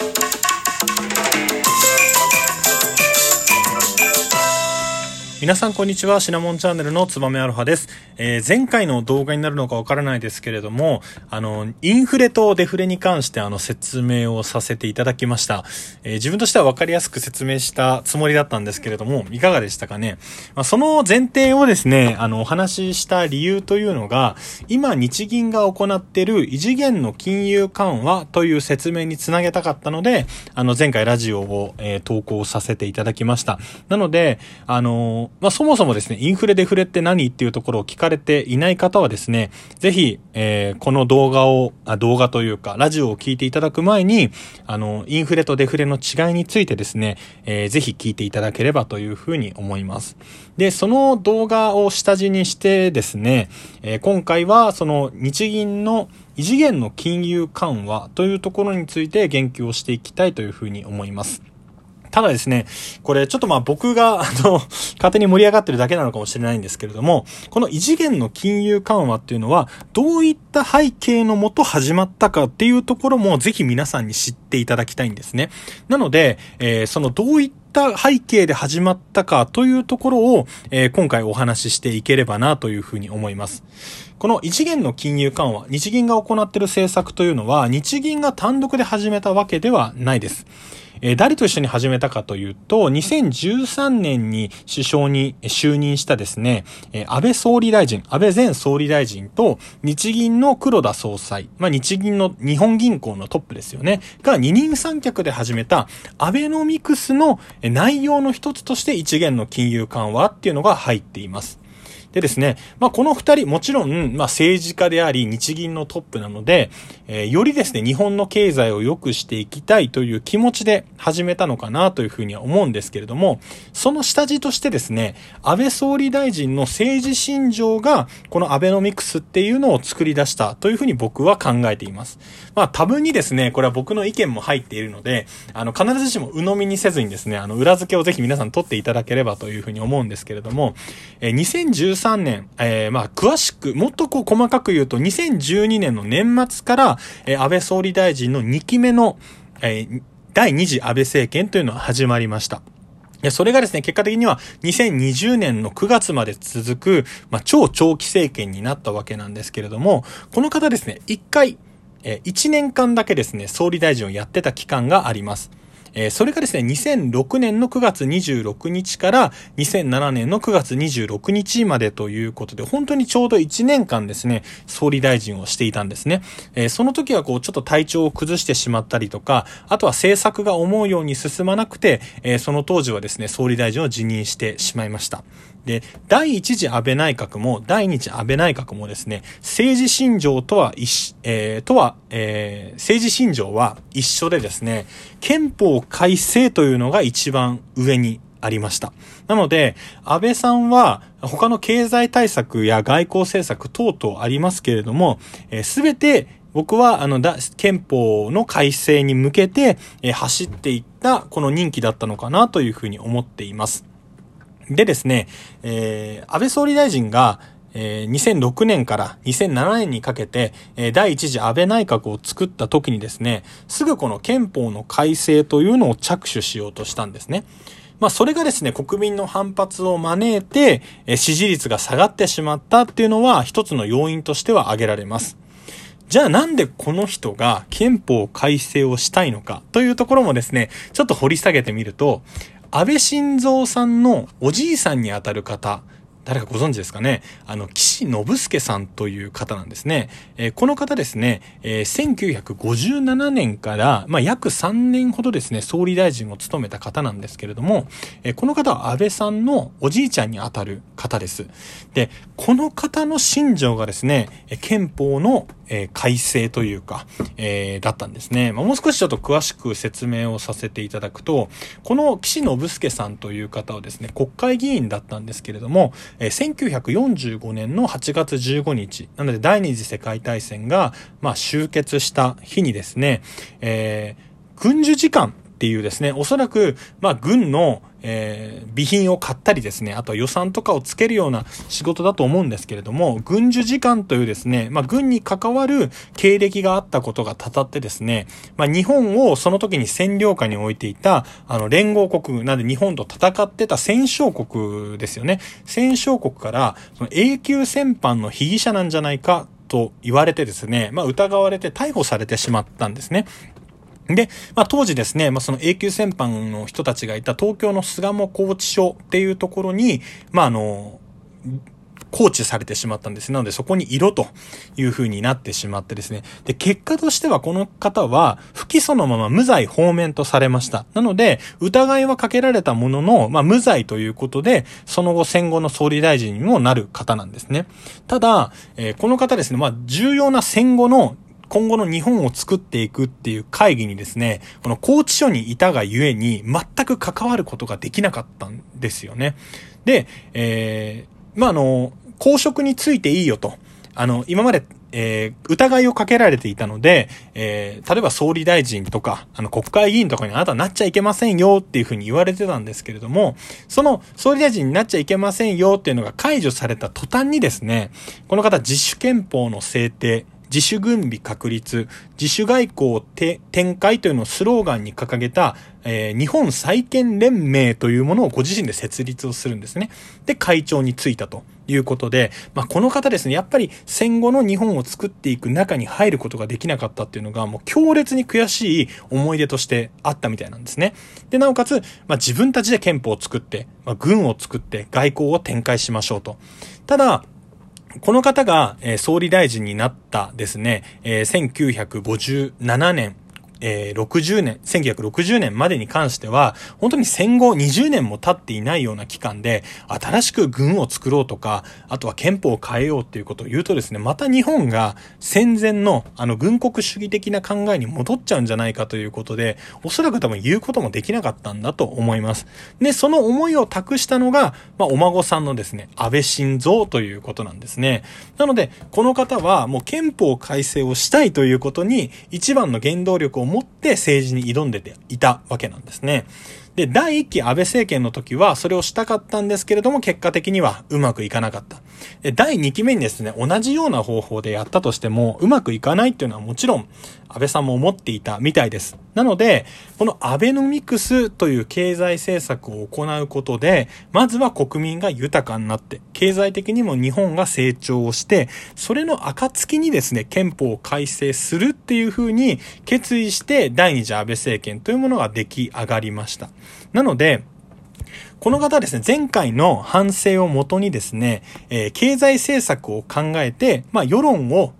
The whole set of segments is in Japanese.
Thank you. 皆さんこんにちは。シナモンチャンネルのつばめアロハです。えー、前回の動画になるのかわからないですけれども、あの、インフレとデフレに関してあの説明をさせていただきました。えー、自分としてはわかりやすく説明したつもりだったんですけれども、いかがでしたかね？まあ、その前提をですね、あの、お話しした理由というのが、今日銀が行っている異次元の金融緩和という説明につなげたかったので、あの、前回ラジオを、えー、投稿させていただきました。なので、あのまあ、そもそもですね、インフレデフレって何っていうところを聞かれていない方はですね、ぜひ、えー、この動画をあ、動画というか、ラジオを聞いていただく前に、あの、インフレとデフレの違いについてですね、えー、ぜひ聞いていただければというふうに思います。で、その動画を下地にしてですね、えー、今回はその日銀の異次元の金融緩和というところについて言及をしていきたいというふうに思います。ただですね、これちょっとまあ僕が、あの、勝手に盛り上がってるだけなのかもしれないんですけれども、この異次元の金融緩和っていうのは、どういった背景のもと始まったかっていうところもぜひ皆さんに知っていただきたいんですね。なので、えー、そのどういった背景で始まったかというところを、えー、今回お話ししていければなというふうに思います。この異次元の金融緩和、日銀が行っている政策というのは、日銀が単独で始めたわけではないです。えー、誰と一緒に始めたかというと、2013年に首相に就任したですね、えー、安倍総理大臣、安倍前総理大臣と日銀の黒田総裁、まあ日銀の日本銀行のトップですよね、が二人三脚で始めたアベノミクスの内容の一つとして一元の金融緩和っていうのが入っています。でですね、まあ、この二人、もちろん、まあ、政治家であり、日銀のトップなので、えー、よりですね、日本の経済を良くしていきたいという気持ちで始めたのかなというふうには思うんですけれども、その下地としてですね、安倍総理大臣の政治信条が、このアベノミクスっていうのを作り出したというふうに僕は考えています。まあ、多分にですね、これは僕の意見も入っているので、あの、必ずしも鵜呑みにせずにですね、あの、裏付けをぜひ皆さん取っていただければというふうに思うんですけれども、えー、2013 2013年、えー、まあ、詳しく、もっとこう細かく言うと、2012年の年末から、えー、安倍総理大臣の2期目の、えー、第2次安倍政権というのは始まりました。それがですね、結果的には2020年の9月まで続く、まあ、超長期政権になったわけなんですけれども、この方ですね、一回、え1年間だけですね、総理大臣をやってた期間があります。えー、それがですね、2006年の9月26日から2007年の9月26日までということで、本当にちょうど1年間ですね、総理大臣をしていたんですね。えー、その時はこう、ちょっと体調を崩してしまったりとか、あとは政策が思うように進まなくて、えー、その当時はですね、総理大臣を辞任してしまいました。で、第一次安倍内閣も、第二次安倍内閣もですね、政治信条とは一、えー、とは、えー、政治信条は一緒でですね、憲法改正というのが一番上にありました。なので、安倍さんは他の経済対策や外交政策等々ありますけれども、す、え、べ、て僕は、あの、だ、憲法の改正に向けて、え走っていったこの任期だったのかなというふうに思っています。でですね、えー、安倍総理大臣が、えー、2006年から2007年にかけて、えー、第一次安倍内閣を作った時にですね、すぐこの憲法の改正というのを着手しようとしたんですね。まあ、それがですね、国民の反発を招いて、えー、支持率が下がってしまったっていうのは一つの要因としては挙げられます。じゃあなんでこの人が憲法改正をしたいのかというところもですね、ちょっと掘り下げてみると、安倍晋三さんのおじいさんにあたる方誰かご存知ですかね？あの、岸信介さんという方なんですね。えー、この方ですね、えー、1957年から、まあ、約3年ほどですね、総理大臣を務めた方なんですけれども、えー、この方は安倍さんのおじいちゃんにあたる方です。で、この方の信条がですね、憲法の、えー、改正というか、えー、だったんですね。まあ、もう少しちょっと詳しく説明をさせていただくと、この岸信介さんという方はですね、国会議員だったんですけれども、えー、1945年の8月15日、なので第二次世界大戦が、まあ、終結した日にですね、えー、軍需時間っていうですね、おそらく、まあ、軍の、えー、備品を買ったりですね、あとは予算とかをつけるような仕事だと思うんですけれども、軍需次官というですね、まあ、軍に関わる経歴があったことがたたってですね、まあ、日本をその時に占領下に置いていた、あの、連合国、なんで日本と戦ってた戦勝国ですよね。戦勝国から、その永久戦犯の被疑者なんじゃないかと言われてですね、まあ、疑われて逮捕されてしまったんですね。で、まあ、当時ですね、まあ、その永久戦犯の人たちがいた東京の巣鴨拘置所っていうところに、まあ、あの、放置されてしまったんです。なのでそこに色という風になってしまってですね。で、結果としてはこの方は不起訴のまま無罪放免とされました。なので、疑いはかけられたものの、まあ無罪ということで、その後戦後の総理大臣にもなる方なんですね。ただ、えー、この方ですね、まあ重要な戦後の今後の日本を作っていくっていう会議にですね、この拘置所にいたがゆえに全く関わることができなかったんですよね。で、えー、まあ、あの、公職についていいよと。あの、今まで、えー、疑いをかけられていたので、えー、例えば総理大臣とか、あの、国会議員とかにあなたなっちゃいけませんよっていうふうに言われてたんですけれども、その総理大臣になっちゃいけませんよっていうのが解除された途端にですね、この方自主憲法の制定、自主軍備確立、自主外交展開というのをスローガンに掲げた、えー、日本再建連盟というものをご自身で設立をするんですね。で、会長に就いたということで、まあ、この方ですね、やっぱり戦後の日本を作っていく中に入ることができなかったっていうのが、もう強烈に悔しい思い出としてあったみたいなんですね。で、なおかつ、まあ、自分たちで憲法を作って、まあ、軍を作って外交を展開しましょうと。ただ、この方が、えー、総理大臣になったですね、えー、1957年。えー、60年、1960年までに関しては、本当に戦後20年も経っていないような期間で、新しく軍を作ろうとか、あとは憲法を変えようっていうことを言うとですね、また日本が戦前のあの軍国主義的な考えに戻っちゃうんじゃないかということで、おそらく多分言うこともできなかったんだと思います。で、その思いを託したのが、まあ、お孫さんのですね、安倍晋三ということなんですね。なので、この方はもう憲法改正をしたいということに、一番の原動力を持って政治に挑んでていたわけなんですね。で、第1期安倍政権の時はそれをしたかったんですけれども、結果的にはうまくいかなかった。で、第2期目にですね、同じような方法でやったとしても、うまくいかないっていうのはもちろん、安倍さんも思っていたみたいです。なので、このアベノミクスという経済政策を行うことで、まずは国民が豊かになって、経済的にも日本が成長をして、それの暁にですね、憲法を改正するっていうふうに決意して、第二次安倍政権というものが出来上がりました。なので、この方はですね、前回の反省をもとにですね、えー、経済政策を考えて、まあ、世論を、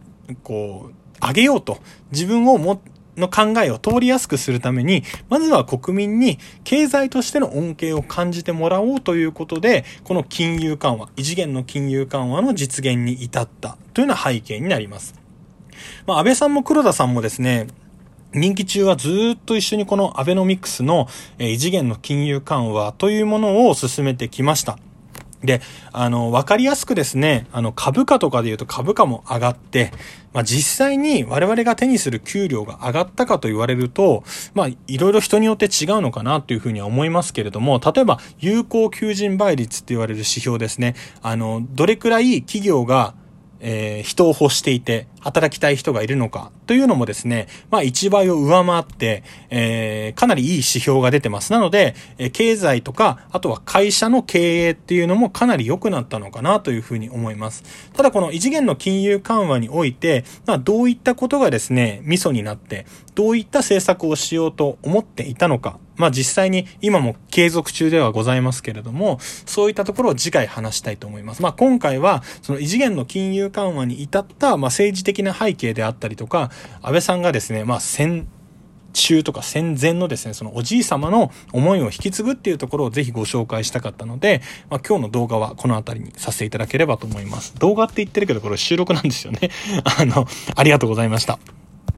こう、上げようと、自分をも、の考えを通りやすくするために、まずは国民に経済としての恩恵を感じてもらおうということで、この金融緩和、異次元の金融緩和の実現に至ったというような背景になります。まあ、安倍さんも黒田さんもですね、任期中はずっと一緒にこのアベノミクスの異次元の金融緩和というものを進めてきました。で、あの、わかりやすくですね、あの、株価とかで言うと株価も上がって、まあ、実際に我々が手にする給料が上がったかと言われると、まあ、いろいろ人によって違うのかなというふうには思いますけれども、例えば、有効求人倍率って言われる指標ですね。あの、どれくらい企業がえー、人を欲していて、働きたい人がいるのかというのもですね、まあ1倍を上回って、えー、かなりいい指標が出てます。なので、えー、経済とか、あとは会社の経営っていうのもかなり良くなったのかなというふうに思います。ただこの異次元の金融緩和において、まあどういったことがですね、ミソになって、どういった政策をしようと思っていたのか、まあ実際に今も継続中ではございますけれども、そういったところを次回話したいと思います。まあ今回は、その異次元の金融緩和に至った、まあ政治的な背景であったりとか、安倍さんがですね、まあ戦、中とか戦前のですね、そのおじい様の思いを引き継ぐっていうところをぜひご紹介したかったので、まあ、今日の動画はこの辺りにさせていただければと思います。動画って言ってるけどこれ収録なんですよね。あの、ありがとうございました。